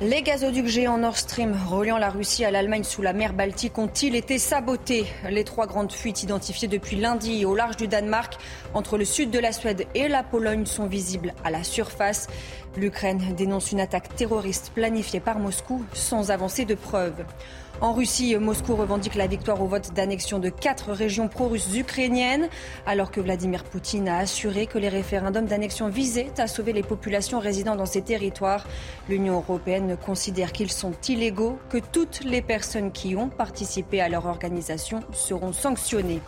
Les gazoducs géants Nord Stream reliant la Russie à l'Allemagne sous la mer Baltique ont-ils été sabotés? Les trois grandes fuites identifiées depuis lundi au large du Danemark entre le sud de la Suède et la Pologne sont visibles à la surface. L'Ukraine dénonce une attaque terroriste planifiée par Moscou sans avancer de preuves. En Russie, Moscou revendique la victoire au vote d'annexion de quatre régions pro-russes ukrainiennes, alors que Vladimir Poutine a assuré que les référendums d'annexion visaient à sauver les populations résidant dans ces territoires. L'Union européenne considère qu'ils sont illégaux, que toutes les personnes qui ont participé à leur organisation seront sanctionnées.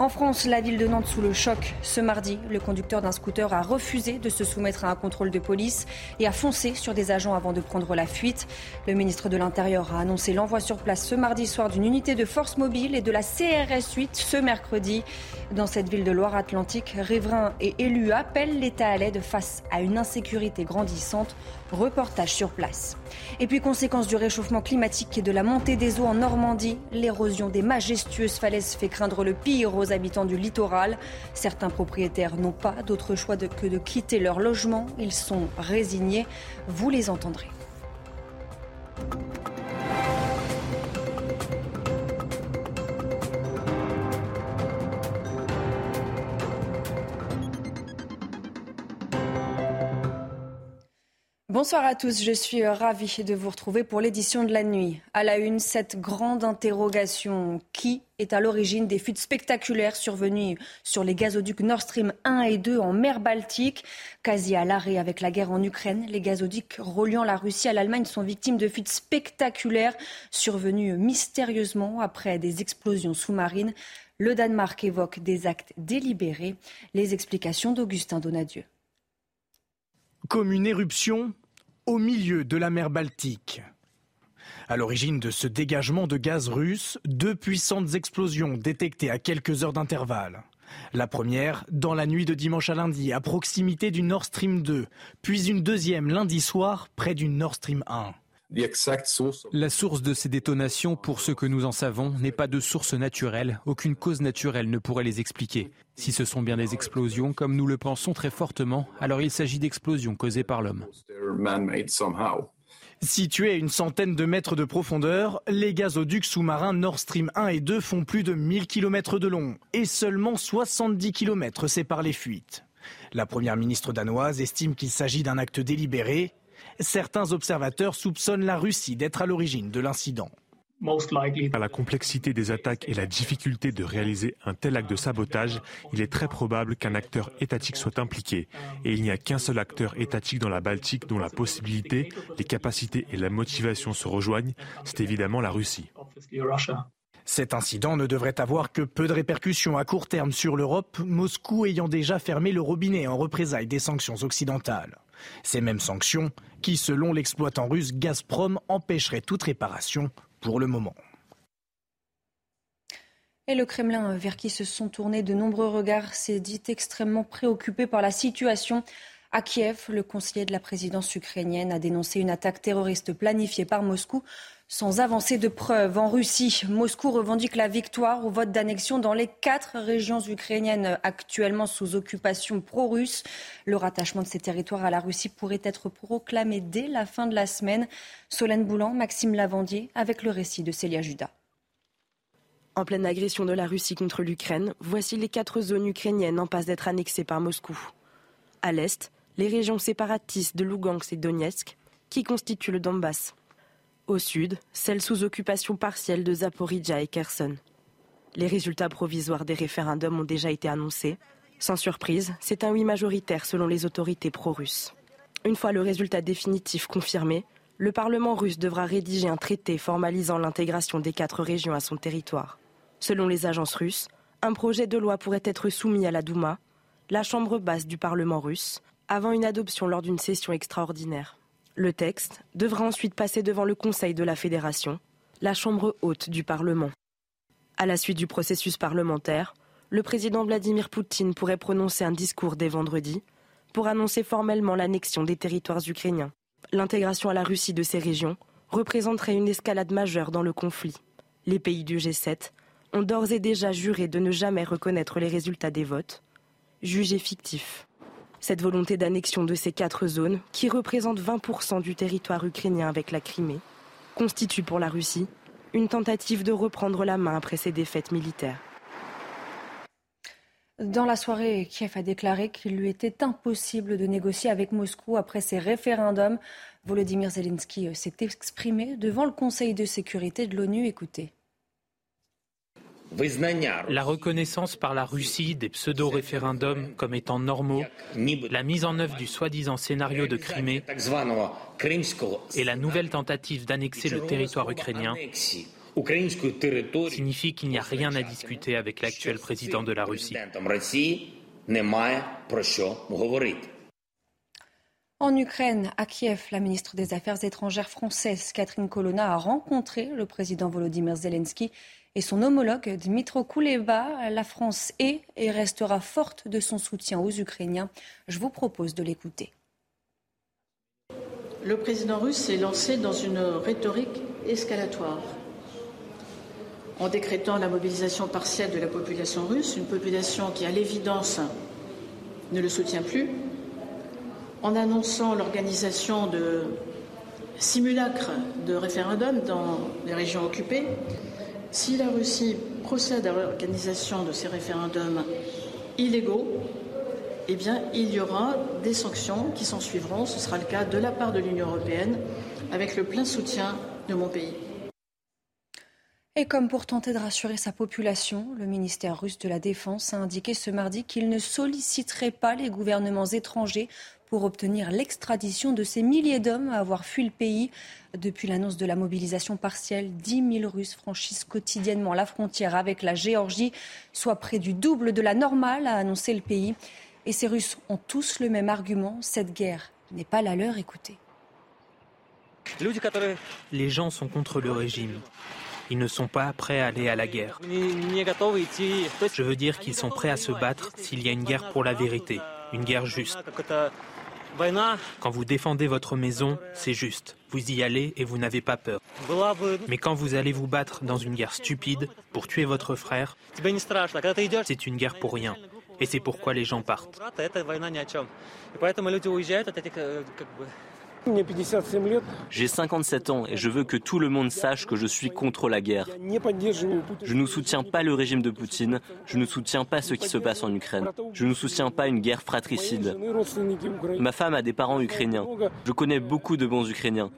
En France, la ville de Nantes sous le choc. Ce mardi, le conducteur d'un scooter a refusé de se soumettre à un contrôle de police et a foncé sur des agents avant de prendre la fuite. Le ministre de l'Intérieur a annoncé l'envoi sur place ce mardi soir d'une unité de force mobile et de la CRS 8 ce mercredi. Dans cette ville de Loire-Atlantique, riverains et élus appellent l'État à l'aide face à une insécurité grandissante. Reportage sur place. Et puis, conséquence du réchauffement climatique et de la montée des eaux en Normandie, l'érosion des majestueuses falaises fait craindre le pire aux habitants du littoral. Certains propriétaires n'ont pas d'autre choix que de quitter leur logement. Ils sont résignés. Vous les entendrez. Bonsoir à tous, je suis ravie de vous retrouver pour l'édition de la nuit. À la une, cette grande interrogation. Qui est à l'origine des fuites spectaculaires survenues sur les gazoducs Nord Stream 1 et 2 en mer Baltique? Quasi à l'arrêt avec la guerre en Ukraine, les gazoducs reliant la Russie à l'Allemagne sont victimes de fuites spectaculaires survenues mystérieusement après des explosions sous-marines. Le Danemark évoque des actes délibérés. Les explications d'Augustin Donadieu. Comme une éruption au milieu de la mer Baltique. À l'origine de ce dégagement de gaz russe, deux puissantes explosions détectées à quelques heures d'intervalle. La première, dans la nuit de dimanche à lundi, à proximité du Nord Stream 2, puis une deuxième lundi soir, près du Nord Stream 1. La source de ces détonations, pour ce que nous en savons, n'est pas de source naturelle. Aucune cause naturelle ne pourrait les expliquer. Si ce sont bien des explosions, comme nous le pensons très fortement, alors il s'agit d'explosions causées par l'homme. Situés à une centaine de mètres de profondeur, les gazoducs sous-marins Nord Stream 1 et 2 font plus de 1000 km de long et seulement 70 km séparent les fuites. La première ministre danoise estime qu'il s'agit d'un acte délibéré Certains observateurs soupçonnent la Russie d'être à l'origine de l'incident. À la complexité des attaques et la difficulté de réaliser un tel acte de sabotage, il est très probable qu'un acteur étatique soit impliqué. Et il n'y a qu'un seul acteur étatique dans la Baltique dont la possibilité, les capacités et la motivation se rejoignent, c'est évidemment la Russie. Cet incident ne devrait avoir que peu de répercussions à court terme sur l'Europe, Moscou ayant déjà fermé le robinet en représailles des sanctions occidentales. Ces mêmes sanctions qui, selon l'exploitant russe Gazprom, empêcheraient toute réparation pour le moment. Et le Kremlin, vers qui se sont tournés de nombreux regards, s'est dit extrêmement préoccupé par la situation. À Kiev, le conseiller de la présidence ukrainienne a dénoncé une attaque terroriste planifiée par Moscou sans avancer de preuves. En Russie, Moscou revendique la victoire au vote d'annexion dans les quatre régions ukrainiennes actuellement sous occupation pro-russe. Le rattachement de ces territoires à la Russie pourrait être proclamé dès la fin de la semaine. Solène Boulan, Maxime Lavandier, avec le récit de Célia Judas. En pleine agression de la Russie contre l'Ukraine, voici les quatre zones ukrainiennes en passe d'être annexées par Moscou. À l'est, les régions séparatistes de Lugansk et Donetsk, qui constituent le Donbass. Au sud, celle sous occupation partielle de Zaporizhia et Kherson. Les résultats provisoires des référendums ont déjà été annoncés. Sans surprise, c'est un oui majoritaire selon les autorités pro-russes. Une fois le résultat définitif confirmé, le Parlement russe devra rédiger un traité formalisant l'intégration des quatre régions à son territoire. Selon les agences russes, un projet de loi pourrait être soumis à la Douma, la chambre basse du Parlement russe, avant une adoption lors d'une session extraordinaire. Le texte devra ensuite passer devant le Conseil de la Fédération, la Chambre haute du Parlement. À la suite du processus parlementaire, le président Vladimir Poutine pourrait prononcer un discours dès vendredi pour annoncer formellement l'annexion des territoires ukrainiens. L'intégration à la Russie de ces régions représenterait une escalade majeure dans le conflit. Les pays du G7 ont d'ores et déjà juré de ne jamais reconnaître les résultats des votes, jugés fictifs. Cette volonté d'annexion de ces quatre zones, qui représentent 20% du territoire ukrainien avec la Crimée, constitue pour la Russie une tentative de reprendre la main après ses défaites militaires. Dans la soirée, Kiev a déclaré qu'il lui était impossible de négocier avec Moscou après ces référendums. Volodymyr Zelensky s'est exprimé devant le Conseil de sécurité de l'ONU. Écoutez. La reconnaissance par la Russie des pseudo-référendums comme étant normaux, la mise en œuvre du soi-disant scénario de Crimée et la nouvelle tentative d'annexer le territoire ukrainien signifie qu'il n'y a rien à discuter avec l'actuel président de la Russie. En Ukraine, à Kiev, la ministre des Affaires étrangères française Catherine Colonna a rencontré le président Volodymyr Zelensky et son homologue Dmitro Kuleba. La France est et restera forte de son soutien aux Ukrainiens. Je vous propose de l'écouter. Le président russe s'est lancé dans une rhétorique escalatoire en décrétant la mobilisation partielle de la population russe, une population qui, à l'évidence, ne le soutient plus, en annonçant l'organisation de simulacres de référendums dans les régions occupées. Si la Russie procède à l'organisation de ces référendums illégaux, eh bien, il y aura des sanctions qui s'en suivront. Ce sera le cas de la part de l'Union européenne, avec le plein soutien de mon pays. Et comme pour tenter de rassurer sa population, le ministère russe de la Défense a indiqué ce mardi qu'il ne solliciterait pas les gouvernements étrangers pour obtenir l'extradition de ces milliers d'hommes à avoir fui le pays. Depuis l'annonce de la mobilisation partielle, 10 000 Russes franchissent quotidiennement la frontière avec la Géorgie, soit près du double de la normale, a annoncé le pays. Et ces Russes ont tous le même argument, cette guerre n'est pas la leur, écoutez. Les gens sont contre le régime. Ils ne sont pas prêts à aller à la guerre. Je veux dire qu'ils sont prêts à se battre s'il y a une guerre pour la vérité, une guerre juste. Quand vous défendez votre maison, c'est juste. Vous y allez et vous n'avez pas peur. Mais quand vous allez vous battre dans une guerre stupide pour tuer votre frère, c'est une guerre pour rien. Et c'est pourquoi les gens partent. J'ai 57 ans et je veux que tout le monde sache que je suis contre la guerre. Je ne soutiens pas le régime de Poutine, je ne soutiens pas ce qui se passe en Ukraine, je ne soutiens pas une guerre fratricide. Ma femme a des parents ukrainiens, je connais beaucoup de bons Ukrainiens.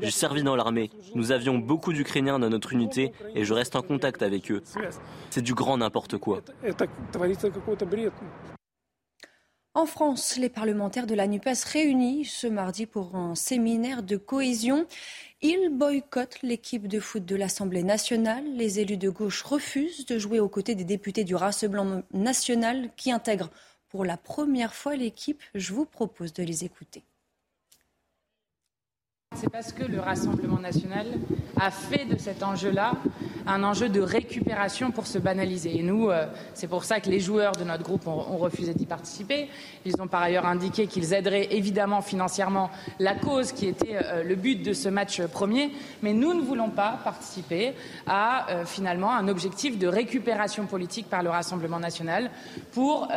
J'ai servi dans l'armée, nous avions beaucoup d'Ukrainiens dans notre unité et je reste en contact avec eux. C'est du grand n'importe quoi. En France, les parlementaires de la NUPES réunis ce mardi pour un séminaire de cohésion. Ils boycottent l'équipe de foot de l'Assemblée nationale. Les élus de gauche refusent de jouer aux côtés des députés du Rassemblement national qui intègrent pour la première fois l'équipe. Je vous propose de les écouter. C'est parce que le Rassemblement national a fait de cet enjeu-là un enjeu de récupération pour se banaliser. Et nous, euh, c'est pour ça que les joueurs de notre groupe ont, refusé d'y participer. Ils ont par ailleurs indiqué qu'ils aideraient évidemment financièrement la cause qui était euh, le but de ce match premier. Mais nous ne voulons pas participer à euh, finalement un objectif de récupération politique par le Rassemblement national pour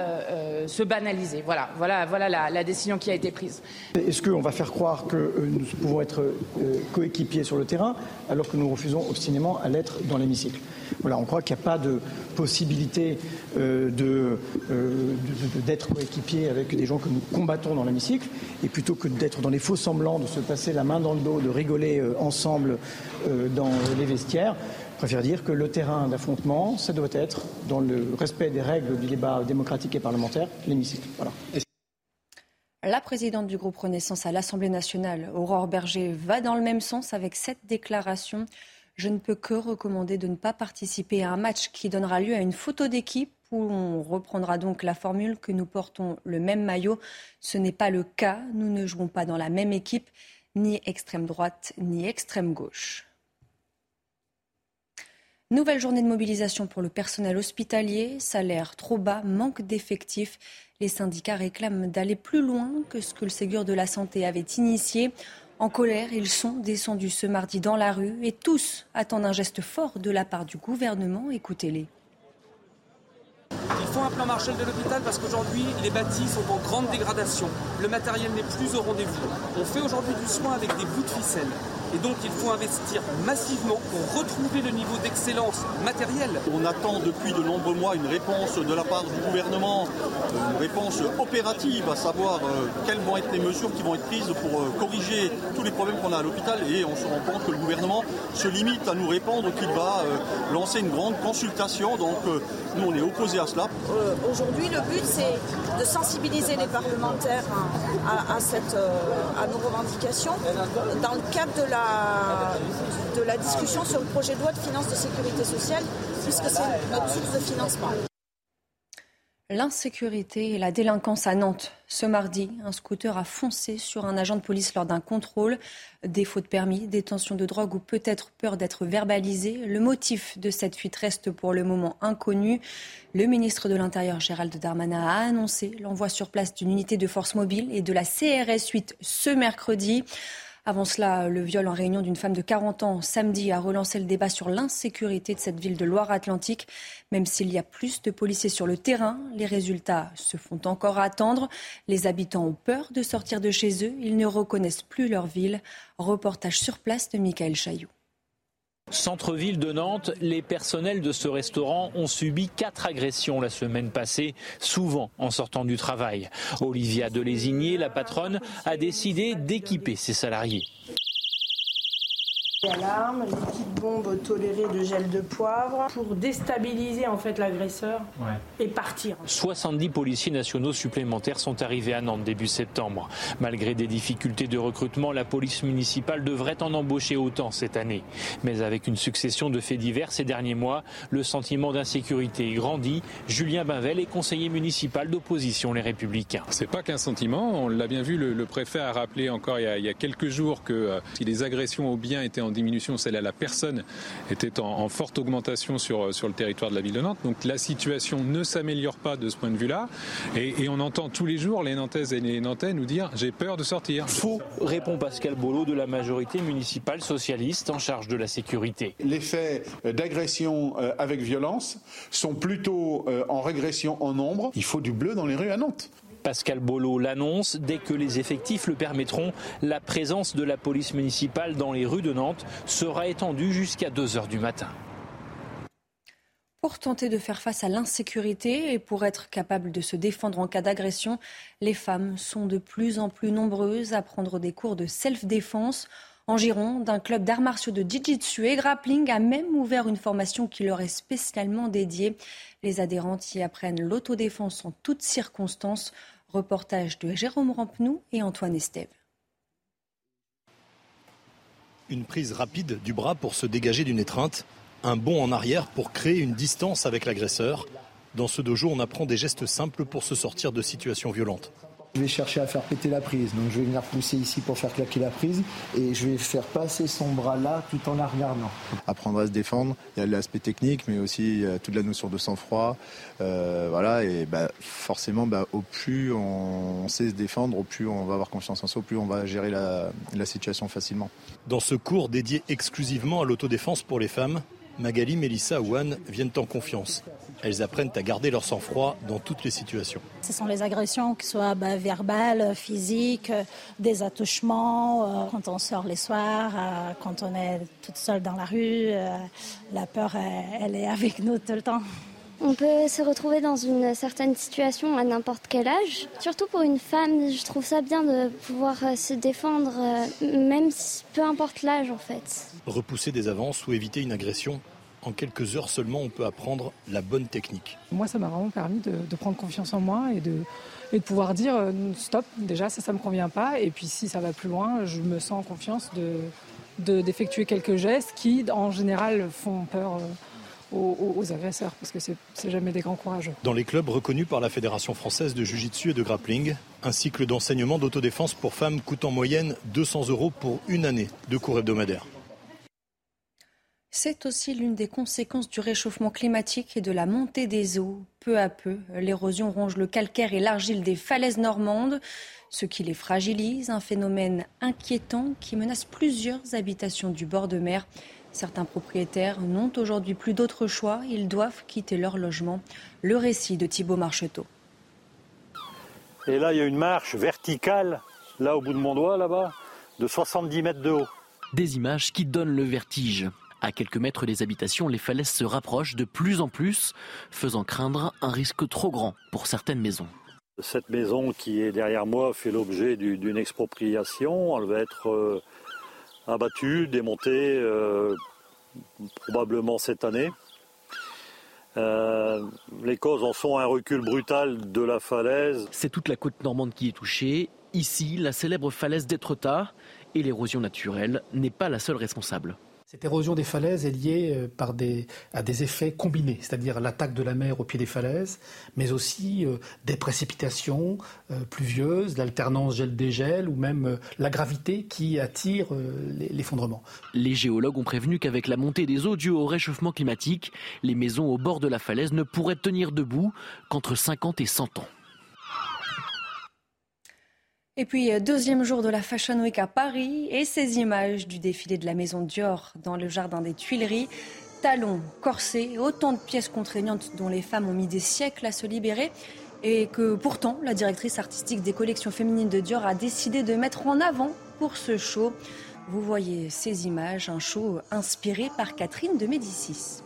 se banaliser. Voilà, voilà, voilà la, la, décision qui a été prise. Est-ce qu'on va faire croire que nous pouvons être coéquipiers sur le terrain? Alors que nous refusons obstinément à l'être dans l'hémicycle. Voilà, on croit qu'il n'y a pas de possibilité euh, euh, d'être coéquipier avec des gens que nous combattons dans l'hémicycle, et plutôt que d'être dans les faux semblants, de se passer la main dans le dos, de rigoler euh, ensemble dans les vestiaires, je préfère dire que le terrain d'affrontement, ça doit être, dans le respect des règles du débat démocratique et parlementaire, l'hémicycle. Voilà. La présidente du groupe Renaissance à l'Assemblée nationale, Aurore Berger, va dans le même sens avec cette déclaration. Je ne peux que recommander de ne pas participer à un match qui donnera lieu à une photo d'équipe où on reprendra donc la formule que nous portons le même maillot. Ce n'est pas le cas. Nous ne jouons pas dans la même équipe, ni extrême droite, ni extrême gauche. Nouvelle journée de mobilisation pour le personnel hospitalier. Salaire trop bas, manque d'effectifs. Les syndicats réclament d'aller plus loin que ce que le Ségur de la Santé avait initié. En colère, ils sont descendus ce mardi dans la rue et tous attendent un geste fort de la part du gouvernement. Écoutez-les. Il faut besoin un plan Marshall de l'hôpital parce qu'aujourd'hui, les bâtis sont en grande dégradation. Le matériel n'est plus au rendez-vous. On fait aujourd'hui du soin avec des bouts de ficelle. Et donc il faut investir massivement pour retrouver le niveau d'excellence matérielle. On attend depuis de nombreux mois une réponse de la part du gouvernement, une réponse opérative, à savoir euh, quelles vont être les mesures qui vont être prises pour euh, corriger tous les problèmes qu'on a à l'hôpital. Et on se rend compte que le gouvernement se limite à nous répondre qu'il va euh, lancer une grande consultation. Donc nous, on est opposés à cela. Aujourd'hui, le but, c'est de sensibiliser les parlementaires à, cette, à nos revendications dans le cadre de de la discussion sur le projet de loi de finances de sécurité sociale, puisque c'est notre source de financement. L'insécurité et la délinquance à Nantes. Ce mardi, un scooter a foncé sur un agent de police lors d'un contrôle. Défaut de permis, détention de drogue ou peut-être peur d'être verbalisé. Le motif de cette fuite reste pour le moment inconnu. Le ministre de l'Intérieur, Gérald Darmanin, a annoncé l'envoi sur place d'une unité de force mobile et de la CRS 8 ce mercredi. Avant cela, le viol en réunion d'une femme de 40 ans samedi a relancé le débat sur l'insécurité de cette ville de Loire-Atlantique. Même s'il y a plus de policiers sur le terrain, les résultats se font encore attendre. Les habitants ont peur de sortir de chez eux. Ils ne reconnaissent plus leur ville. Reportage sur place de Michael Chailloux. Centre-ville de Nantes, les personnels de ce restaurant ont subi quatre agressions la semaine passée, souvent en sortant du travail. Olivia Delésigné, la patronne, a décidé d'équiper ses salariés. Alarme, liquide bombe toléré de gel de poivre pour déstabiliser en fait l'agresseur et partir. 70 policiers nationaux supplémentaires sont arrivés à Nantes début septembre. Malgré des difficultés de recrutement, la police municipale devrait en embaucher autant cette année. Mais avec une succession de faits divers ces derniers mois, le sentiment d'insécurité grandit. Julien Bavel est conseiller municipal d'opposition Les Républicains. C'est pas qu'un sentiment, on l'a bien vu, le, préfet a rappelé encore il y a, quelques jours que euh, si les agressions aux biens étaient en diminution, celle à la personne était en, forte augmentation sur, sur le territoire de la ville de Nantes. Donc la situation ne s'améliore pas de ce point de vue-là. Et, on entend tous les jours les Nantaises et les Nantais nous dire j'ai peur de sortir. Faux, répond Pascal Bolo de la majorité municipale socialiste en charge de la sécurité. Les faits d'agression euh, avec violence sont plutôt euh, en régression en nombre. Il faut du bleu dans les rues à Nantes. Pascal Bolo l'annonce, dès que les effectifs le permettront, la présence de la police municipale dans les rues de Nantes sera étendue jusqu'à 2 heures du matin. Pour tenter de faire face à l'insécurité et pour être capable de se défendre en cas d'agression, les femmes sont de plus en plus nombreuses à prendre des cours de self-défense. En Gironde, un club d'arts martiaux de Jiu-Jitsu et grappling a même ouvert une formation qui leur est spécialement dédiée. Les adhérentes y apprennent l'autodéfense en toutes circonstances. Reportage de Jérôme Rampenou et Antoine Estève. Une prise rapide du bras pour se dégager d'une étreinte, un bond en arrière pour créer une distance avec l'agresseur. Dans ce dojo, on apprend des gestes simples pour se sortir de situations violentes. Je vais chercher à faire péter la prise. Donc je vais venir pousser ici pour faire claquer la prise et je vais faire passer son bras là tout en la regardant. Apprendre à se défendre, il y a l'aspect technique mais aussi toute la notion de sang-froid. Euh, voilà, et bah, forcément, bah, au plus on sait se défendre, au plus on va avoir confiance en soi, au plus on va gérer la, la situation facilement. Dans ce cours dédié exclusivement à l'autodéfense pour les femmes, Magali, Mélissa ou Anne viennent en confiance. Elles apprennent à garder leur sang-froid dans toutes les situations. Ce sont les agressions, qui soient bah, verbales, physiques, des attouchements, euh, quand on sort les soirs, euh, quand on est toute seule dans la rue. Euh, la peur, elle est avec nous tout le temps. On peut se retrouver dans une certaine situation à n'importe quel âge. Surtout pour une femme, je trouve ça bien de pouvoir se défendre, même peu importe l'âge en fait. Repousser des avances ou éviter une agression, en quelques heures seulement, on peut apprendre la bonne technique. Moi, ça m'a vraiment permis de, prendre confiance en moi et de, et de pouvoir dire euh, stop, déjà, ça, ça ne me convient pas. Et puis, si ça va plus loin, je me sens en confiance de, d'effectuer quelques gestes qui, en général, font peur. Euh, aux, agresseurs, parce que c'est jamais des grands courageux. Dans les clubs reconnus par la Fédération française de Jiu-Jitsu et de Grappling, un cycle d'enseignement d'autodéfense pour femmes coûte en moyenne 200 euros pour une année de cours hebdomadaires. C'est aussi l'une des conséquences du réchauffement climatique et de la montée des eaux. Peu à peu, l'érosion ronge le calcaire et l'argile des falaises normandes, ce qui les fragilise, un phénomène inquiétant qui menace plusieurs habitations du bord de mer. Certains propriétaires n'ont aujourd'hui plus d'autre choix. Ils doivent quitter leur logement. Le récit de Thibault Marcheteau. Et là, il y a une marche verticale, là au bout de mon doigt, là-bas, de 70 mètres de haut. Des images qui donnent le vertige. À quelques mètres des habitations, les falaises se rapprochent de plus en plus, faisant craindre un risque trop grand pour certaines maisons. Cette maison qui est derrière moi fait l'objet d'une expropriation. Elle va être euh, abattue, démontée euh, probablement cette année. Euh, les causes en sont un recul brutal de la falaise. C'est toute la côte normande qui est touchée. Ici, la célèbre falaise d'Étretat et l'érosion naturelle n'est pas la seule responsable. Cette érosion des falaises est liée euh, à des effets combinés, c'est-à-dire l'attaque de la mer au pied des falaises, mais aussi euh, des précipitations euh, pluvieuses, l'alternance gel-dégel ou même la gravité qui attire l'effondrement. Les géologues ont prévenu qu'avec la montée des eaux dues au réchauffement climatique, les maisons au bord de la falaise ne pourraient tenir debout qu'entre 50 et 100 ans. Et puis, euh, deuxième jour de la Fashion Week à Paris et ces images du défilé de la maison Dior dans le jardin des Tuileries. Talons, corsets, autant de pièces contraignantes dont les femmes ont mis des siècles à se libérer et que pourtant la directrice artistique des collections féminines de Dior a décidé de mettre en avant pour ce show. Vous voyez ces images, un show inspiré par Catherine de Médicis.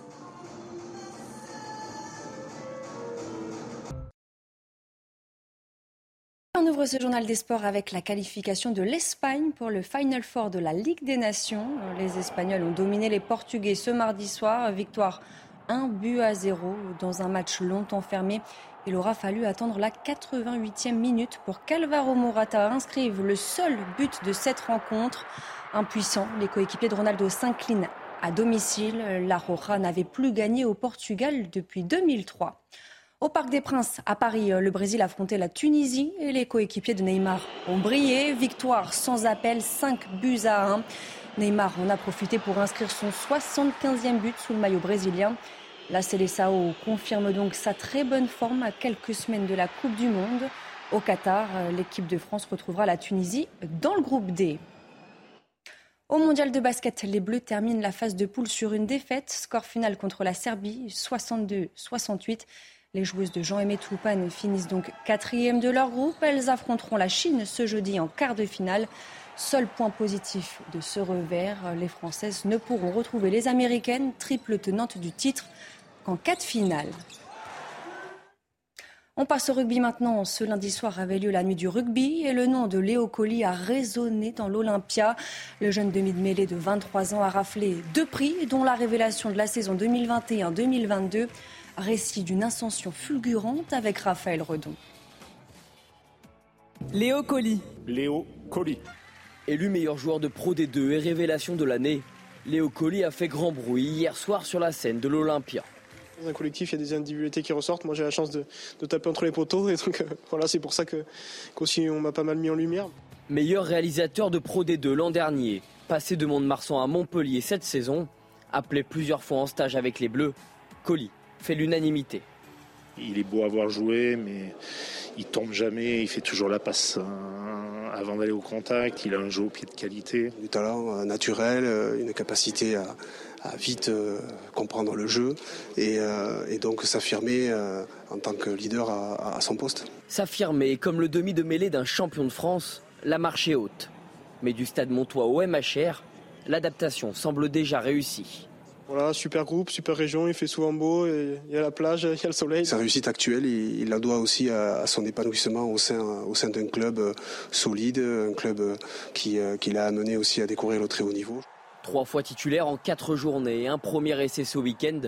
On ouvre ce journal des sports avec la qualification de l'Espagne pour le Final Four de la Ligue des Nations. Les Espagnols ont dominé les Portugais ce mardi soir. Victoire 1 but à 0 dans un match longtemps fermé. Il aura fallu attendre la 88e minute pour qu'Alvaro Morata inscrive le seul but de cette rencontre. Impuissant, les coéquipiers de Ronaldo s'inclinent à domicile. La Roja n'avait plus gagné au Portugal depuis 2003. Au Parc des Princes, à Paris, euh, le Brésil affrontait la Tunisie et les coéquipiers de Neymar ont brillé. Victoire sans appel, 5 buts à 1. Neymar en a profité pour inscrire son 75e but sous le maillot brésilien. La Célessao confirme donc sa très bonne forme à quelques semaines de la Coupe du Monde. Au Qatar, euh, l'équipe de France retrouvera la Tunisie dans le groupe D. Au mondial de basket, les Bleus terminent la phase de poule sur une défaite. Score final contre la Serbie, 62-68. Les joueuses de Jean-Aimé Toupane finissent donc quatrième de leur groupe. Elles affronteront la Chine ce jeudi en quart de finale. Seul point positif de ce revers, les Françaises ne pourront retrouver les Américaines, triple tenante du titre, qu'en quatre finales. On passe au rugby maintenant. Ce lundi soir avait lieu la nuit du rugby et le nom de Léo Colli a résonné dans l'Olympia. Le jeune demi de mêlée de 23 ans a raflé deux prix, dont la révélation de la saison 2021-2022. Récit d'une ascension fulgurante avec Raphaël Redon. Léo Colli. Léo Colli. Élu meilleur joueur de Pro D2 et révélation de l'année, Léo Colli a fait grand bruit hier soir sur la scène de l'Olympia. Dans un collectif, il y a des individualités qui ressortent. Moi, j'ai la chance de, taper entre les poteaux. Et donc, euh, voilà, c'est pour ça que, qu'aussi on m'a pas mal mis en lumière. Meilleur réalisateur de Pro D2 l'an dernier, passé de Mont-de-Marsan à Montpellier cette saison, appelé plusieurs fois en stage avec les Bleus, Colli fait l'unanimité. Il est beau à voir jouer, mais il tombe jamais, il fait toujours la passe hein, avant d'aller au contact, il a un jeu au pied de qualité. Du talent euh, naturel, euh, une capacité à, vite euh, comprendre le jeu et, donc s'affirmer en tant que leader à, son poste. S'affirmer comme le demi de mêlée d'un champion de France, la marche est haute. Mais du stade Montois au MHR, l'adaptation semble déjà réussie. Voilà, super groupe, super région, il fait souvent beau, il y a la plage, il y a le soleil. Sa réussite actuelle, il, la doit aussi à, son épanouissement au sein, au sein d'un club euh, solide, un club euh, qui, euh, qui l'a amené aussi à découvrir le très haut niveau. Trois fois titulaire en quatre journées, un premier essai ce week-end.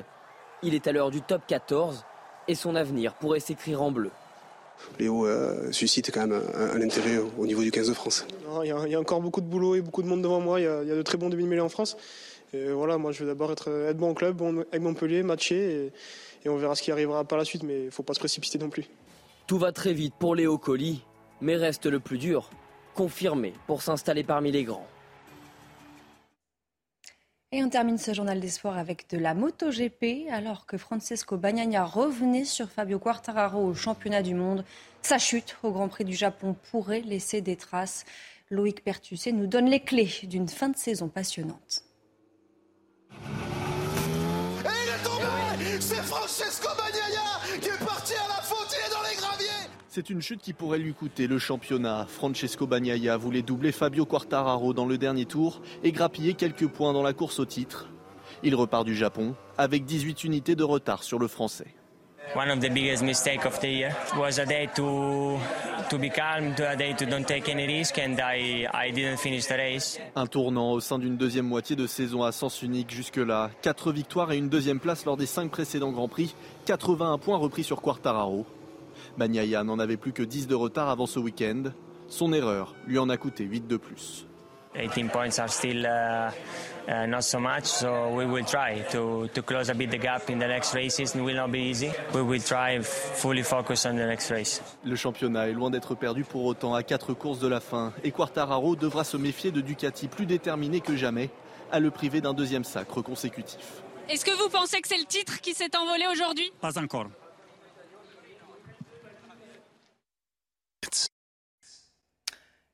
Il est à l'heure du top 14 et son avenir pourrait s'écrire en bleu. Léo suscite quand même un, intérêt au, niveau du 15 de France. Il y, a, encore beaucoup de boulot et beaucoup de monde devant moi. Il y a, il y a de très bons demi-mêlés en France. Et voilà, moi je veux d'abord être, être, bon au club, bon avec Montpellier, matcher, et, on verra ce qui arrivera par la suite, mais il ne faut pas se précipiter non plus. Tout va très vite pour Léo Colli, mais reste le plus dur, confirmé pour s'installer parmi les grands. Et on termine ce journal des sports avec de la MotoGP, alors que Francesco Bagnaia revenait sur Fabio Quartararo au championnat du monde. Sa chute au Grand Prix du Japon pourrait laisser des traces. Loïc Pertusset nous donne les clés d'une fin de saison passionnante. C'est une chute qui pourrait lui coûter le championnat. Francesco Bagnaia voulait doubler Fabio Quartararo dans le dernier tour et grappiller quelques points dans la course au titre. Il repart du Japon avec 18 unités de retard sur le français. One of the biggest mistakes of the year was a day to to be calm, to a day to don't take any risk, and I I didn't finish the race. Un tournant au sein d'une deuxième moitié de saison à sens unique jusque-là. Quatre victoires et une deuxième place lors des cinq précédents Grands Prix. 81 points repris sur Quartararo. Bagnaia n'en avait plus que 10 de retard avant ce week-end. Son erreur lui en a coûté 8 de plus. 18 points are still uh, uh, not so much, so we will try to, to close a bit the gap in the next races. It will not be easy. We will try fully focus on the next race. Le championnat est loin d'être perdu pour autant à quatre courses de la fin et Quartararo devra se méfier de Ducati plus déterminé que jamais à le priver d'un deuxième sacre consécutif. Est-ce que vous pensez que c'est le titre qui s'est envolé aujourd'hui? Pas encore.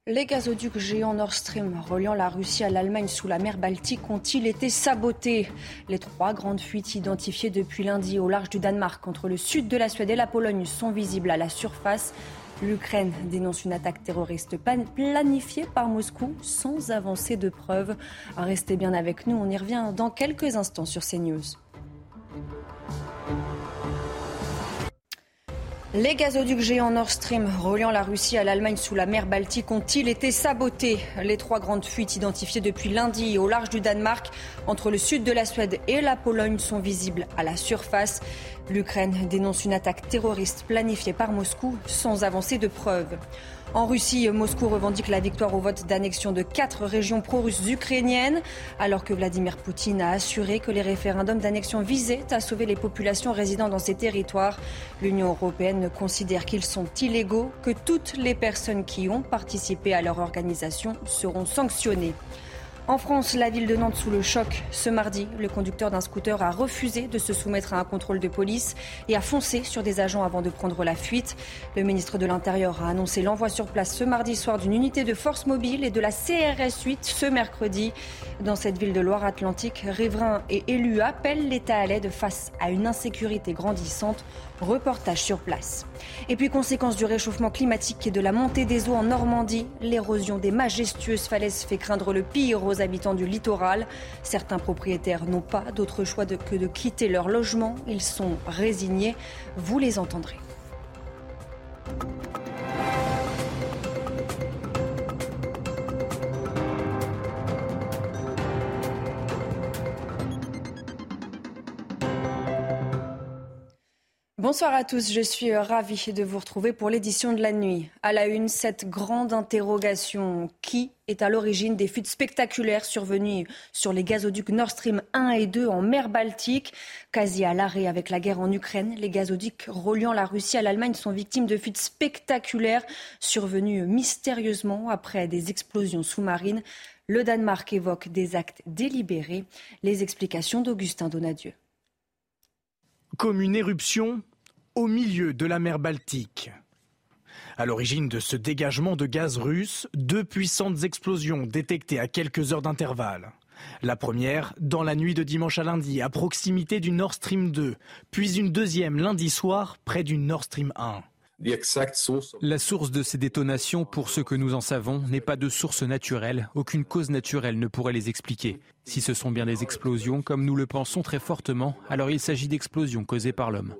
Les gazoducs géants Nord Stream reliant la Russie à l'Allemagne sous la mer Baltique ont-ils été sabotés? Les trois grandes fuites identifiées depuis lundi au large du Danemark entre le sud de la Suède et la Pologne sont visibles à la surface. L'Ukraine dénonce une attaque terroriste planifiée par Moscou sans avancer de preuves. Restez bien avec nous, on y revient dans quelques instants sur CNews. Les gazoducs géants Nord Stream reliant la Russie à l'Allemagne sous la mer Baltique ont-ils été sabotés? Les trois grandes fuites identifiées depuis lundi au large du Danemark entre le sud de la Suède et la Pologne sont visibles à la surface. L'Ukraine dénonce une attaque terroriste planifiée par Moscou sans avancer de preuves. En Russie, Moscou revendique la victoire au vote d'annexion de quatre régions pro-russes ukrainiennes, alors que Vladimir Poutine a assuré que les référendums d'annexion visaient à sauver les populations résidant dans ces territoires. L'Union européenne considère qu'ils sont illégaux, que toutes les personnes qui ont participé à leur organisation seront sanctionnées. En France, la ville de Nantes sous le choc. Ce mardi, le conducteur d'un scooter a refusé de se soumettre à un contrôle de police et a foncé sur des agents avant de prendre la fuite. Le ministre de l'Intérieur a annoncé l'envoi sur place ce mardi soir d'une unité de force mobile et de la CRS 8 ce mercredi. Dans cette ville de Loire-Atlantique, riverains et élus appellent l'État à l'aide face à une insécurité grandissante. Reportage sur place. Et puis, conséquence du réchauffement climatique et de la montée des eaux en Normandie, l'érosion des majestueuses falaises fait craindre le pire aux habitants du littoral. Certains propriétaires n'ont pas d'autre choix que de quitter leur logement. Ils sont résignés. Vous les entendrez. Bonsoir à tous, je suis ravie de vous retrouver pour l'édition de la nuit. À la une, cette grande interrogation. Qui est à l'origine des fuites spectaculaires survenues sur les gazoducs Nord Stream 1 et 2 en mer Baltique? Quasi à l'arrêt avec la guerre en Ukraine, les gazoducs reliant la Russie à l'Allemagne sont victimes de fuites spectaculaires survenues mystérieusement après des explosions sous-marines. Le Danemark évoque des actes délibérés. Les explications d'Augustin Donadieu. Comme une éruption, au milieu de la mer Baltique. À l'origine de ce dégagement de gaz russe, deux puissantes explosions détectées à quelques heures d'intervalle. La première, dans la nuit de dimanche à lundi, à proximité du Nord Stream 2, puis une deuxième lundi soir, près du Nord Stream 1. La source de ces détonations, pour ce que nous en savons, n'est pas de source naturelle. Aucune cause naturelle ne pourrait les expliquer. Si ce sont bien des explosions, comme nous le pensons très fortement, alors il s'agit d'explosions causées par l'homme.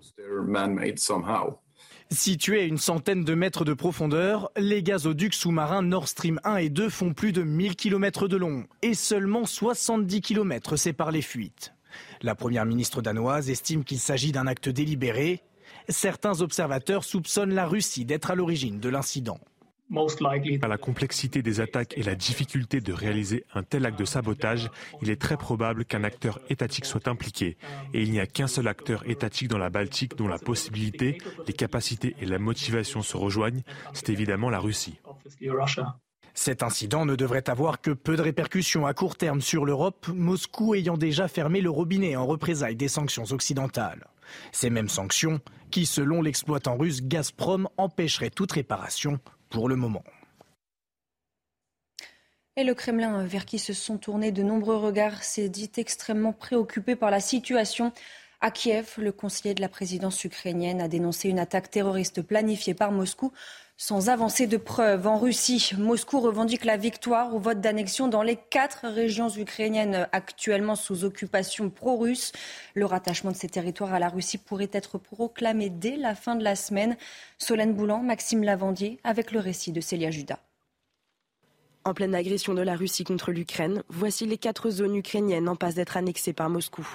Situés à une centaine de mètres de profondeur, les gazoducs sous-marins Nord Stream 1 et 2 font plus de 1000 km de long et seulement 70 km séparent les fuites. La première ministre danoise estime qu'il s'agit d'un acte délibéré Certains observateurs soupçonnent la Russie d'être à l'origine de l'incident. Par la complexité des attaques et la difficulté de réaliser un tel acte de sabotage, il est très probable qu'un acteur étatique soit impliqué. Et il n'y a qu'un seul acteur étatique dans la Baltique dont la possibilité, les capacités et la motivation se rejoignent, c'est évidemment la Russie. Cet incident ne devrait avoir que peu de répercussions à court terme sur l'Europe, Moscou ayant déjà fermé le robinet en représailles des sanctions occidentales. Ces mêmes sanctions qui, selon l'exploitant russe Gazprom, empêcheraient toute réparation pour le moment. Et le Kremlin, vers qui se sont tournés de nombreux regards, s'est dit extrêmement préoccupé par la situation À Kiev, le conseiller de la présidence ukrainienne a dénoncé une attaque terroriste planifiée par Moscou sans avancer de preuves. En Russie, Moscou revendique la victoire au vote d'annexion dans les quatre régions ukrainiennes actuellement sous occupation pro-russe. Le rattachement de ces territoires à la Russie pourrait être proclamé dès la fin de la semaine. Solène Boulan, Maxime Lavandier, avec le récit de Célia Judas. En pleine agression de la Russie contre l'Ukraine, voici les quatre zones ukrainiennes en passe d'être annexées par Moscou.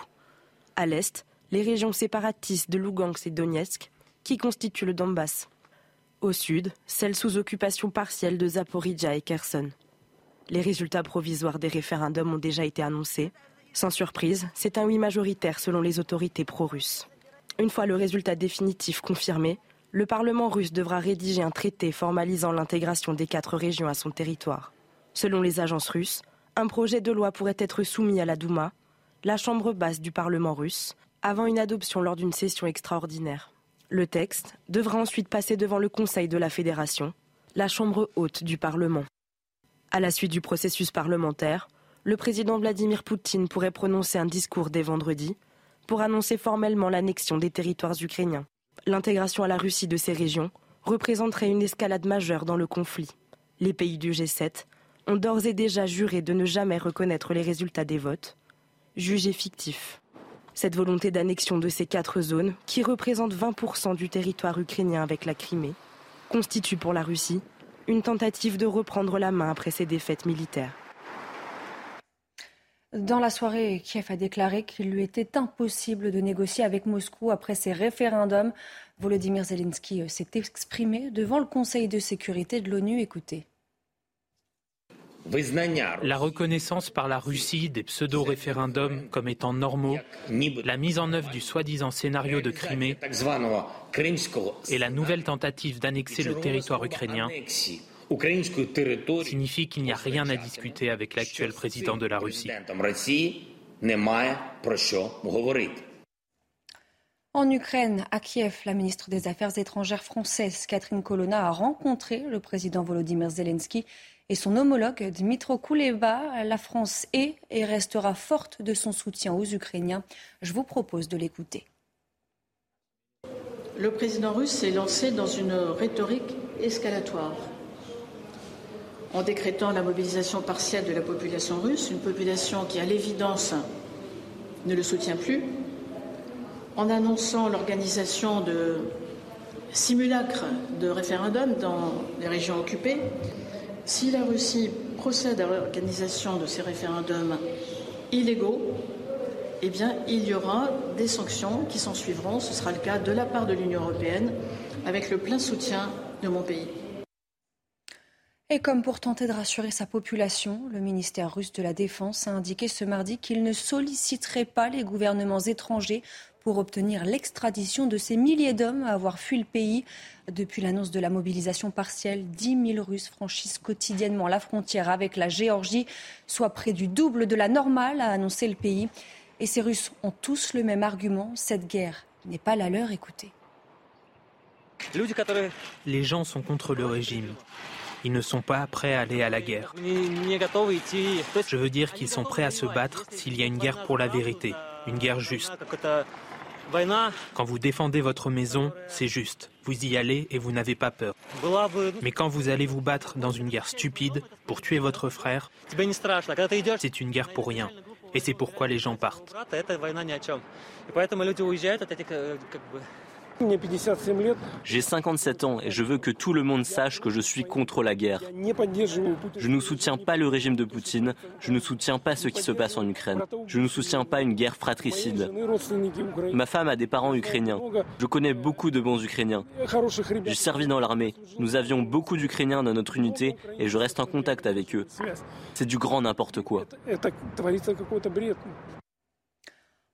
À l'est, les régions séparatistes de Lugansk et Donetsk, qui constituent le Donbass. Au sud, celles sous occupation partielle de Zaporizhia et Kherson. Les résultats provisoires des référendums ont déjà été annoncés. Sans surprise, c'est un oui majoritaire selon les autorités pro-russes. Une fois le résultat définitif confirmé, le Parlement russe devra rédiger un traité formalisant l'intégration des quatre régions à son territoire. Selon les agences russes, un projet de loi pourrait être soumis à la Douma, la chambre basse du Parlement russe, avant une adoption lors d'une session extraordinaire. Le texte devra ensuite passer devant le Conseil de la Fédération, la chambre haute du Parlement. À la suite du processus parlementaire, le président Vladimir Poutine pourrait prononcer un discours dès vendredi pour annoncer formellement l'annexion des territoires ukrainiens. L'intégration à la Russie de ces régions représenterait une escalade majeure dans le conflit. Les pays du G7 ont d'ores et déjà juré de ne jamais reconnaître les résultats des votes, jugés fictifs. Cette volonté d'annexion de ces quatre zones, qui représentent 20% du territoire ukrainien avec la Crimée, constitue pour la Russie une tentative de reprendre la main après ses défaites militaires. Dans la soirée, Kiev a déclaré qu'il lui était impossible de négocier avec Moscou après ces référendums. Volodymyr Zelensky s'est exprimé devant le Conseil de sécurité de l'ONU. Écoutez. La reconnaissance par la Russie des pseudo-référendums comme étant normaux, la mise en œuvre du soi-disant scénario de Crimée et la nouvelle tentative d'annexer le territoire ukrainien signifie qu'il n'y a rien à discuter avec l'actuel président de la Russie. En Ukraine, à Kiev, la ministre des Affaires étrangères française Catherine Colonna a rencontré le président Volodymyr Zelensky et son homologue Dmitro Kuleba. La France est et restera forte de son soutien aux Ukrainiens. Je vous propose de l'écouter. Le président russe s'est lancé dans une rhétorique escalatoire en décrétant la mobilisation partielle de la population russe, une population qui, à l'évidence, ne le soutient plus, en annonçant l'organisation de simulacres de référendums dans les régions occupées. Si la Russie procède à l'organisation de ces référendums illégaux, eh bien, il y aura des sanctions qui s'en suivront. Ce sera le cas de la part de l'Union européenne, avec le plein soutien de mon pays. Et comme pour tenter de rassurer sa population, le ministère russe de la Défense a indiqué ce mardi qu'il ne solliciterait pas les gouvernements étrangers pour obtenir l'extradition de ces milliers d'hommes à avoir fui le pays. Depuis l'annonce de la mobilisation partielle, 10 000 Russes franchissent quotidiennement la frontière avec la Géorgie, soit près du double de la normale, a annoncé le pays. Et ces Russes ont tous le même argument, cette guerre n'est pas la leur, écoutez. Les gens sont contre le régime. Ils ne sont pas prêts à aller à la guerre. Je veux dire qu'ils sont prêts à se battre s'il y a une guerre pour la vérité, une guerre juste. Quand vous défendez votre maison, c'est juste. Vous y allez et vous n'avez pas peur. Mais quand vous allez vous battre dans une guerre stupide pour tuer votre frère, c'est une guerre pour rien. Et c'est pourquoi les gens partent. J'ai 57 ans et je veux que tout le monde sache que je suis contre la guerre. Je ne soutiens pas le régime de Poutine, je ne soutiens pas ce qui se passe en Ukraine, je ne soutiens pas une guerre fratricide. Ma femme a des parents ukrainiens. Je connais beaucoup de bons Ukrainiens. J'ai servi dans l'armée. Nous avions beaucoup d'Ukrainiens dans notre unité et je reste en contact avec eux. C'est du grand n'importe quoi.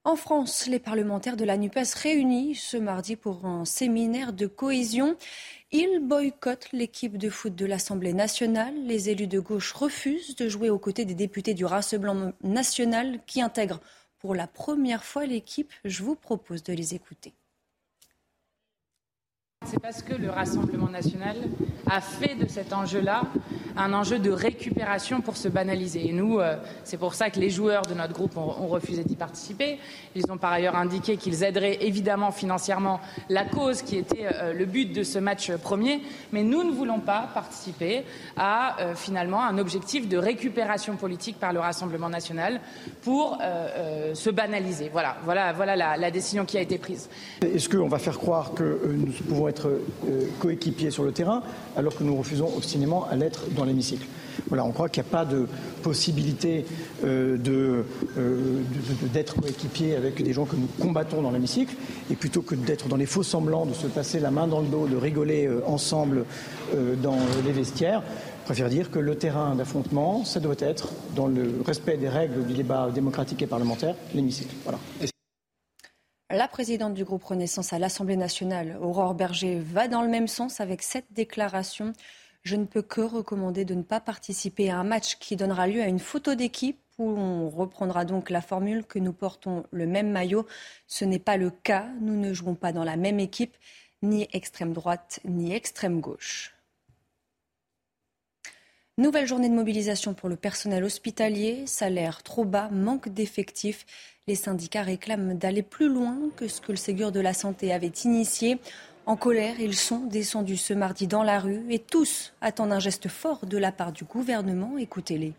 En France, les parlementaires de la NUPES réunis ce mardi pour un séminaire de cohésion. Ils boycottent l'équipe de foot de l'Assemblée nationale. Les élus de gauche refusent de jouer aux côtés des députés du Rassemblement national qui intègrent pour la première fois l'équipe. Je vous propose de les écouter. C'est parce que le Rassemblement national a fait de cet enjeu-là un enjeu de récupération pour se banaliser. Et nous, euh, c'est pour ça que les joueurs de notre groupe ont, refusé d'y participer. Ils ont par ailleurs indiqué qu'ils aideraient évidemment financièrement la cause qui était euh, le but de ce match premier. Mais nous ne voulons pas participer à euh, finalement un objectif de récupération politique par le Rassemblement national pour se banaliser. Voilà, voilà, voilà la, la décision qui a été prise. Est-ce qu'on va faire croire que nous pouvons être coéquipiers sur le terrain alors que nous refusons obstinément à l'être dans l'hémicycle. Voilà, on croit qu'il n'y a pas de possibilité euh, euh, d'être coéquipier avec des gens que nous combattons dans l'hémicycle, et plutôt que d'être dans les faux semblants, de se passer la main dans le dos, de rigoler euh, ensemble dans les vestiaires, je préfère dire que le terrain d'affrontement, ça doit être, dans le respect des règles du débat démocratique et parlementaire, l'hémicycle. Voilà. La présidente du groupe Renaissance à l'Assemblée nationale, Aurore Berger, va dans le même sens avec cette déclaration. Je ne peux que recommander de ne pas participer à un match qui donnera lieu à une photo d'équipe où on reprendra donc la formule que nous portons le même maillot. Ce n'est pas le cas. Nous ne jouons pas dans la même équipe, ni extrême droite, ni extrême gauche. Nouvelle journée de mobilisation pour le personnel hospitalier. Salaire trop bas, manque d'effectifs. Les syndicats réclament d'aller plus loin que ce que le Ségur de la Santé avait initié. En colère, ils sont descendus ce mardi dans la rue et tous attendent un geste fort de la part du gouvernement. Écoutez-les.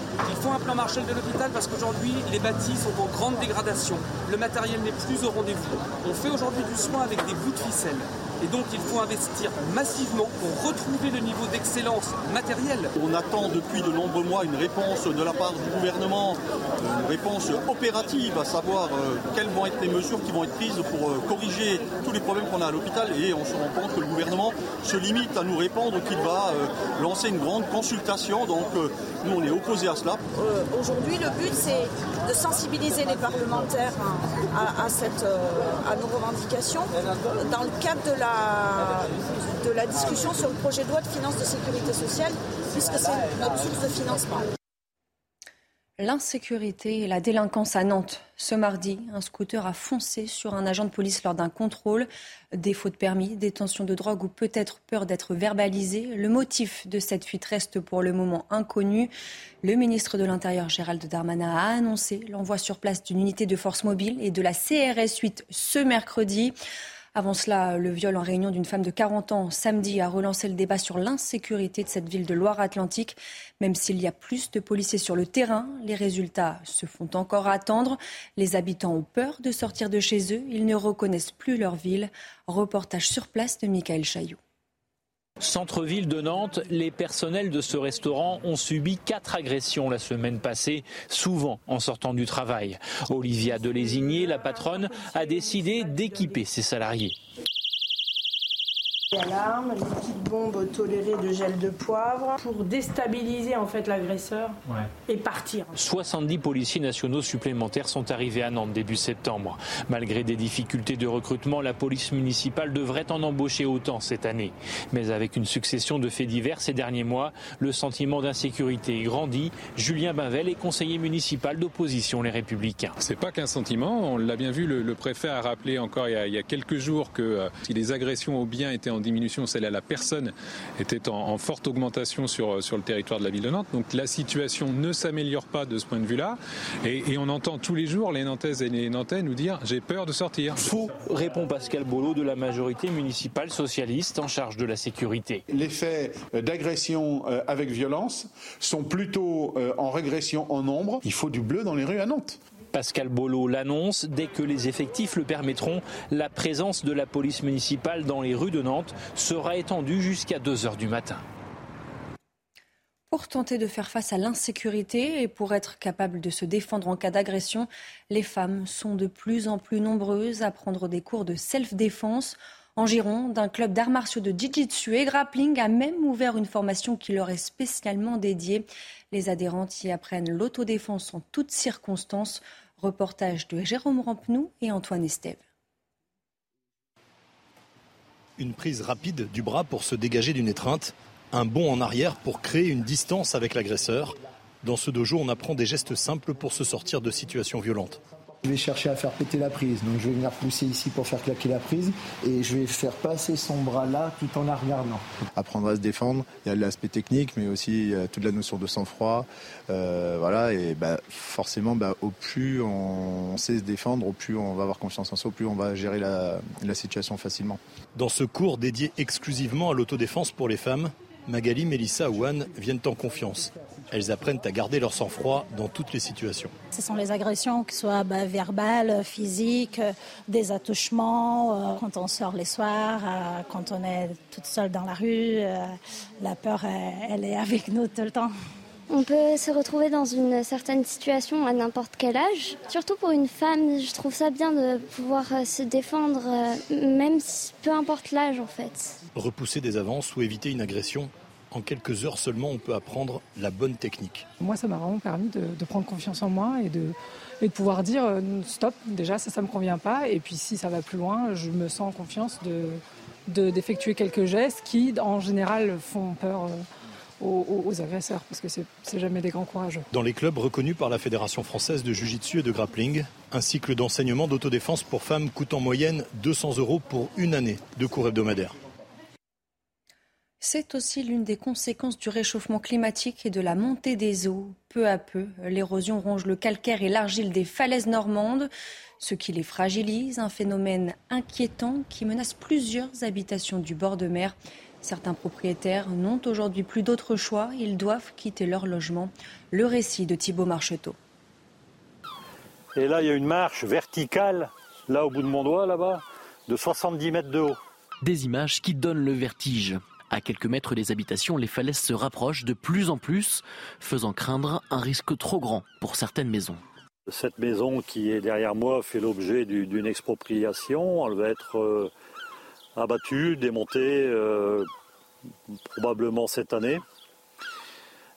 Il faut un plan Marshall de l'hôpital parce qu'aujourd'hui, les bâtis sont en grande dégradation. Le matériel n'est plus au rendez-vous. On fait aujourd'hui du soin avec des bouts de ficelle. Et donc il faut investir massivement pour retrouver le niveau d'excellence matérielle. On attend depuis de nombreux mois une réponse de la part du gouvernement, une réponse opérative, à savoir euh, quelles vont être les mesures qui vont être prises pour euh, corriger tous les problèmes qu'on a à l'hôpital. Et on se rend compte que le gouvernement se limite à nous répondre qu'il va euh, lancer une grande consultation. Donc nous on est opposés à cela. Aujourd'hui le but c'est de sensibiliser les parlementaires à, à nos revendications dans le cadre de de la discussion sur le projet de loi de finances de sécurité sociale, puisque c'est notre source de financement. L'insécurité et la délinquance à Nantes. Ce mardi, un scooter a foncé sur un agent de police lors d'un contrôle. Défaut de permis, détention de drogue ou peut-être peur d'être verbalisé. Le motif de cette fuite reste pour le moment inconnu. Le ministre de l'Intérieur, Gérald Darmanin, a annoncé l'envoi sur place d'une unité de force mobile et de la CRS 8 ce mercredi. Avant cela, le viol en réunion d'une femme de 40 ans samedi a relancé le débat sur l'insécurité de cette ville de Loire-Atlantique. Même s'il y a plus de policiers sur le terrain, les résultats se font encore attendre. Les habitants ont peur de sortir de chez eux. Ils ne reconnaissent plus leur ville. Reportage sur place de Michael Chailloux. Centre-ville de Nantes, les personnels de ce restaurant ont subi quatre agressions la semaine passée, souvent en sortant du travail. Olivia Delésigné, la patronne, a décidé d'équiper ses salariés. Alarme, liquide bombe toléré de gel de poivre pour déstabiliser en fait l'agresseur et partir. 70 policiers nationaux supplémentaires sont arrivés à Nantes début septembre. Malgré des difficultés de recrutement, la police municipale devrait en embaucher autant cette année. Mais avec une succession de faits divers ces derniers mois, le sentiment d'insécurité grandit. Julien Bavel est conseiller municipal d'opposition Les Républicains. C'est pas qu'un sentiment, on l'a bien vu, le, préfet a rappelé encore il y a, quelques jours que euh, si les agressions aux biens étaient en diminution, celle à la personne était en, forte augmentation sur, sur le territoire de la ville de Nantes. Donc la situation ne s'améliore pas de ce point de vue-là. Et, on entend tous les jours les Nantaises et les Nantais nous dire j'ai peur de sortir. Faux, répond Pascal Bolo de la majorité municipale socialiste en charge de la sécurité. Les faits d'agression euh, avec violence sont plutôt euh, en régression en nombre. Il faut du bleu dans les rues à Nantes. Pascal Bolo l'annonce, dès que les effectifs le permettront, la présence de la police municipale dans les rues de Nantes sera étendue jusqu'à 2 heures du matin. Pour tenter de faire face à l'insécurité et pour être capable de se défendre en cas d'agression, les femmes sont de plus en plus nombreuses à prendre des cours de self-défense. En Gironde, un club d'arts martiaux de jiu-jitsu et grappling a même ouvert une formation qui leur est spécialement dédiée. Les adhérentes y apprennent l'autodéfense en toutes circonstances. Reportage de Jérôme Rampenou et Antoine Estève. Une prise rapide du bras pour se dégager d'une étreinte, un bond en arrière pour créer une distance avec l'agresseur. Dans ce dojo, on apprend des gestes simples pour se sortir de situations violentes. Je vais chercher à faire péter la prise, donc je vais venir pousser ici pour faire claquer la prise et je vais faire passer son bras là tout en la regardant. Apprendre à se défendre, il y a l'aspect technique mais aussi toute la notion de sang-froid. Euh, voilà, et bah, forcément, bah, au plus on sait se défendre, au plus on va avoir confiance en soi, au plus on va gérer la, la situation facilement. Dans ce cours dédié exclusivement à l'autodéfense pour les femmes, Magali, Mélissa ou Anne viennent en confiance. Elles apprennent à garder leur sang-froid dans toutes les situations. Ce sont les agressions, que ce soit bah, verbales, physiques, des attouchements, euh, quand on sort les soirs, euh, quand on est toute seule dans la rue. Euh, la peur, elle est avec nous tout le temps. On peut se retrouver dans une certaine situation à n'importe quel âge. Surtout pour une femme, je trouve ça bien de pouvoir se défendre, même peu importe l'âge en fait. Repousser des avances ou éviter une agression, en quelques heures seulement, on peut apprendre la bonne technique. Moi, ça m'a vraiment permis de, prendre confiance en moi et de, et de pouvoir dire euh, stop, déjà, ça, ça ne me convient pas. Et puis, si ça va plus loin, je me sens en confiance de, d'effectuer quelques gestes qui, en général, font peur. Euh, aux, agresseurs, parce que c'est jamais des grands courageux. Dans les clubs reconnus par la Fédération française de Jiu-Jitsu et de Grappling, un cycle d'enseignement d'autodéfense pour femmes coûte en moyenne 200 euros pour une année de cours hebdomadaires. C'est aussi l'une des conséquences du réchauffement climatique et de la montée des eaux. Peu à peu, l'érosion ronge le calcaire et l'argile des falaises normandes, ce qui les fragilise, un phénomène inquiétant qui menace plusieurs habitations du bord de mer. Certains propriétaires n'ont aujourd'hui plus d'autre choix, ils doivent quitter leur logement. Le récit de Thibault Marcheteau. Et là, il y a une marche verticale, là au bout de mon doigt, là-bas, de 70 mètres de haut. Des images qui donnent le vertige. À quelques mètres des habitations, les falaises se rapprochent de plus en plus, faisant craindre un risque trop grand pour certaines maisons. Cette maison qui est derrière moi fait l'objet d'une expropriation. Elle va être abattue, démontée euh, probablement cette année.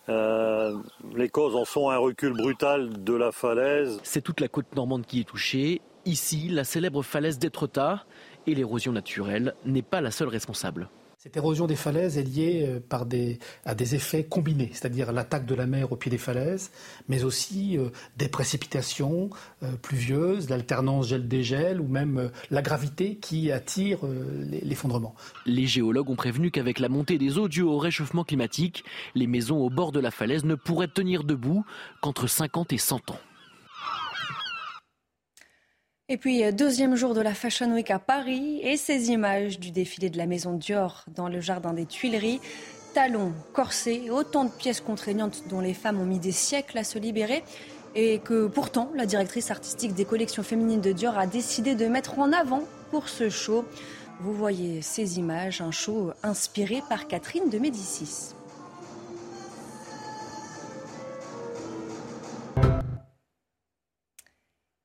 Euh, les causes en sont un recul brutal de la falaise. C'est toute la côte normande qui est touchée. Ici, la célèbre falaise d'Étretat et l'érosion naturelle n'est pas la seule responsable. Cette érosion des falaises est liée euh, à des effets combinés, c'est-à-dire l'attaque de la mer au pied des falaises, mais aussi euh, des précipitations euh, pluvieuses, l'alternance gel-dégel ou même la gravité qui attire l'effondrement. Les géologues ont prévenu qu'avec la montée des eaux dues au réchauffement climatique, les maisons au bord de la falaise ne pourraient tenir debout qu'entre 50 et 100 ans. Et puis, euh, deuxième jour de la Fashion Week à Paris et ces images du défilé de la maison Dior dans le jardin des Tuileries. Talons, corsets, autant de pièces contraignantes dont les femmes ont mis des siècles à se libérer et que pourtant la directrice artistique des collections féminines de Dior a décidé de mettre en avant pour ce show. Vous voyez ces images, un show inspiré par Catherine de Médicis.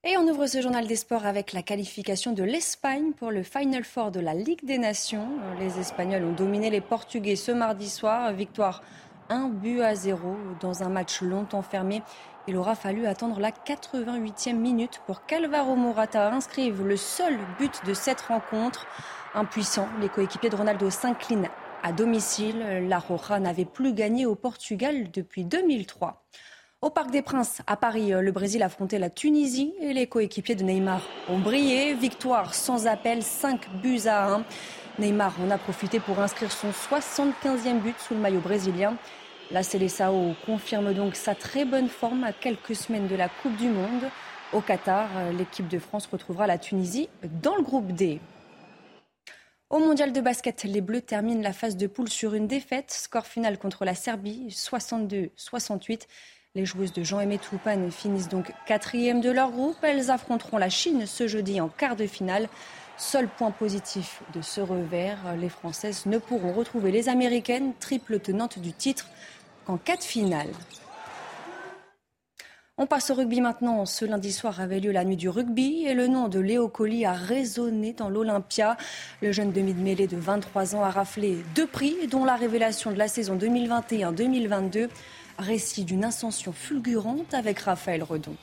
Et on ouvre ce journal des sports avec la qualification de l'Espagne pour le Final Four de la Ligue des Nations. Les Espagnols ont dominé les Portugais ce mardi soir. Victoire 1 but à 0 dans un match longtemps fermé. Il aura fallu attendre la 88e minute pour qu'Alvaro Morata inscrive le seul but de cette rencontre. Impuissant, les coéquipiers de Ronaldo s'inclinent à domicile. La Roja n'avait plus gagné au Portugal depuis 2003. Au Parc des Princes, à Paris, euh, le Brésil affrontait la Tunisie et les coéquipiers de Neymar ont brillé. Victoire sans appel, 5 buts à 1. Neymar en a profité pour inscrire son 75e but sous le maillot brésilien. La Célessao confirme donc sa très bonne forme à quelques semaines de la Coupe du Monde. Au Qatar, euh, l'équipe de France retrouvera la Tunisie dans le groupe D. Au mondial de basket, les Bleus terminent la phase de poule sur une défaite. Score final contre la Serbie, 62-68. Les joueuses de Jean-Aimé Toupane finissent donc quatrième de leur groupe. Elles affronteront la Chine ce jeudi en quart de finale. Seul point positif de ce revers, les Françaises ne pourront retrouver les Américaines, triple tenante du titre, qu'en cas de finale. On passe au rugby maintenant. Ce lundi soir avait lieu la nuit du rugby et le nom de Léo Colli a résonné dans l'Olympia. Le jeune demi de mêlée de 23 ans a raflé deux prix, dont la révélation de la saison 2021-2022. Récit d'une ascension fulgurante avec Raphaël Redon.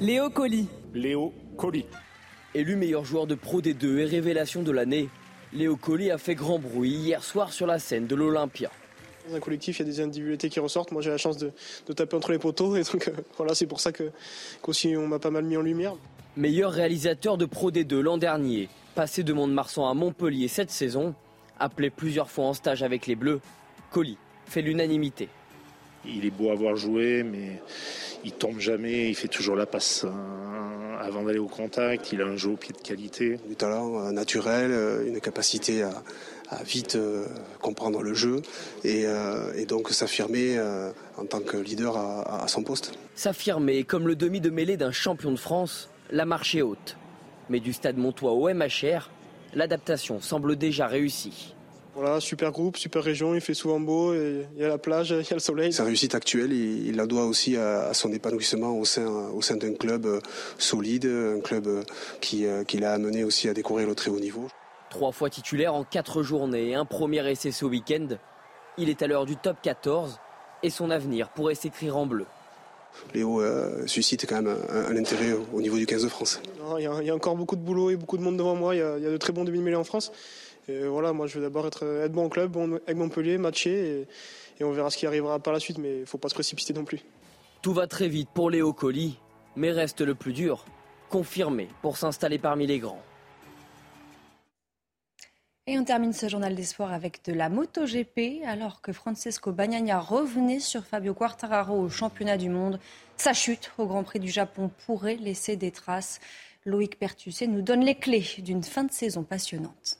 Léo Colli. Léo Colli. Élu meilleur joueur de Pro D2 et révélation de l'année, Léo Colli a fait grand bruit hier soir sur la scène de l'Olympia. Dans un collectif, il y a des individualités qui ressortent. Moi, j'ai la chance de, taper entre les poteaux. Et donc, voilà, c'est pour ça que, qu'aussi on m'a pas mal mis en lumière. Meilleur réalisateur de Pro D2 l'an dernier, passé de Mont-de-Marsan à Montpellier cette saison, appelé plusieurs fois en stage avec les Bleus, Colli fait l'unanimité. Il est beau à voir jouer, mais il tombe jamais, il fait toujours la passe hein, avant d'aller au contact, il a un jeu au pied de qualité. Du talent euh, naturel, euh, une capacité à, vite euh, comprendre le jeu et, donc s'affirmer en tant que leader à, à son poste. S'affirmer comme le demi de mêlée d'un champion de France, la marche est haute. Mais du stade Montois au MHR, l'adaptation semble déjà réussie. Voilà, super groupe, super région, il fait souvent beau, il y a la plage, il y a le soleil. Sa réussite actuelle, il, la doit aussi à, son épanouissement au sein, au sein d'un club euh, solide, un club euh, qui, euh, qui l'a amené aussi à découvrir le très haut niveau. Trois fois titulaire en quatre journées, un premier essai ce week-end, il est à l'heure du top 14 et son avenir pourrait s'écrire en bleu. Léo suscite quand même un, intérêt au niveau du 15 de France. Il y, a encore beaucoup de boulot et beaucoup de monde devant moi. Il y a, il y a de très bons demi-mêlés en France voilà, moi je veux d'abord être, être, bon en club, bon avec Montpellier, matcher, et, on verra ce qui arrivera par la suite, mais il ne faut pas se précipiter non plus. Tout va très vite pour Léo Colli, mais reste le plus dur, confirmé pour s'installer parmi les grands. Et on termine ce journal des sports avec de la MotoGP. Alors que Francesco Bagnaia revenait sur Fabio Quartararo au championnat du monde, sa chute au Grand Prix du Japon pourrait laisser des traces. Loïc Pertusset nous donne les clés d'une fin de saison passionnante.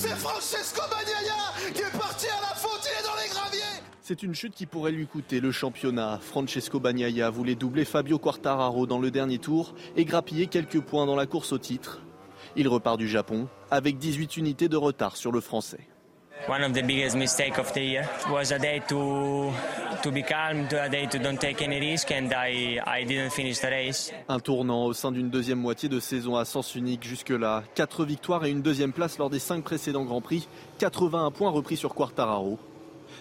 C'est Francesco Bagnaia qui est parti à la faute, il est dans les graviers c'est une chute qui pourrait lui coûter le championnat. Francesco Bagnaia voulait doubler Fabio Quartararo dans le dernier tour et grappiller quelques points dans la course au titre. Il repart du Japon avec 18 unités de retard sur le français. One of the biggest mistakes of the year was a day to to be calm, a day to don't take any risk, and I I didn't finish the race. Un tournant au sein d'une deuxième moitié de saison à sens unique jusque-là. Quatre victoires et une deuxième place lors des cinq précédents Grands Prix. 81 points repris sur Quartararo.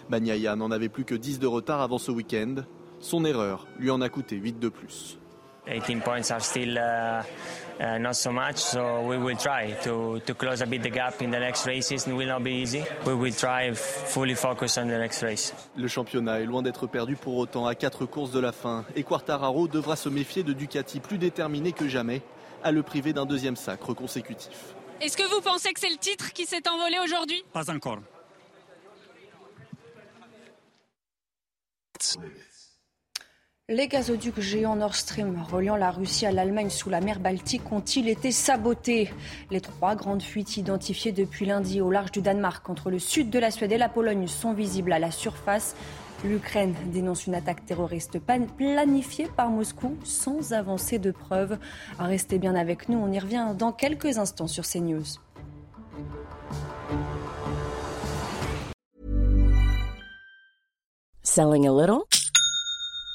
Bagnaia n'en avait plus que 10 de retard avant ce week-end. Son erreur lui en a coûté 8 de plus. 18 points are still uh, uh, not so much, so we will try to, to close a bit the gap in the next races. It will not be easy. We will try fully focus on the next race. Le championnat est loin d'être perdu pour autant à quatre courses de la fin et Quartararo devra se méfier de Ducati plus déterminé que jamais à le priver d'un deuxième sacre consécutif. Est-ce que vous pensez que c'est le titre qui s'est envolé aujourd'hui? Pas encore. Les gazoducs géants Nord Stream reliant la Russie à l'Allemagne sous la mer Baltique ont-ils été sabotés? Les trois grandes fuites identifiées depuis lundi au large du Danemark entre le sud de la Suède et la Pologne sont visibles à la surface. L'Ukraine dénonce une attaque terroriste planifiée par Moscou sans avancée de preuves. Restez bien avec nous, on y revient dans quelques instants sur CNews. Selling a little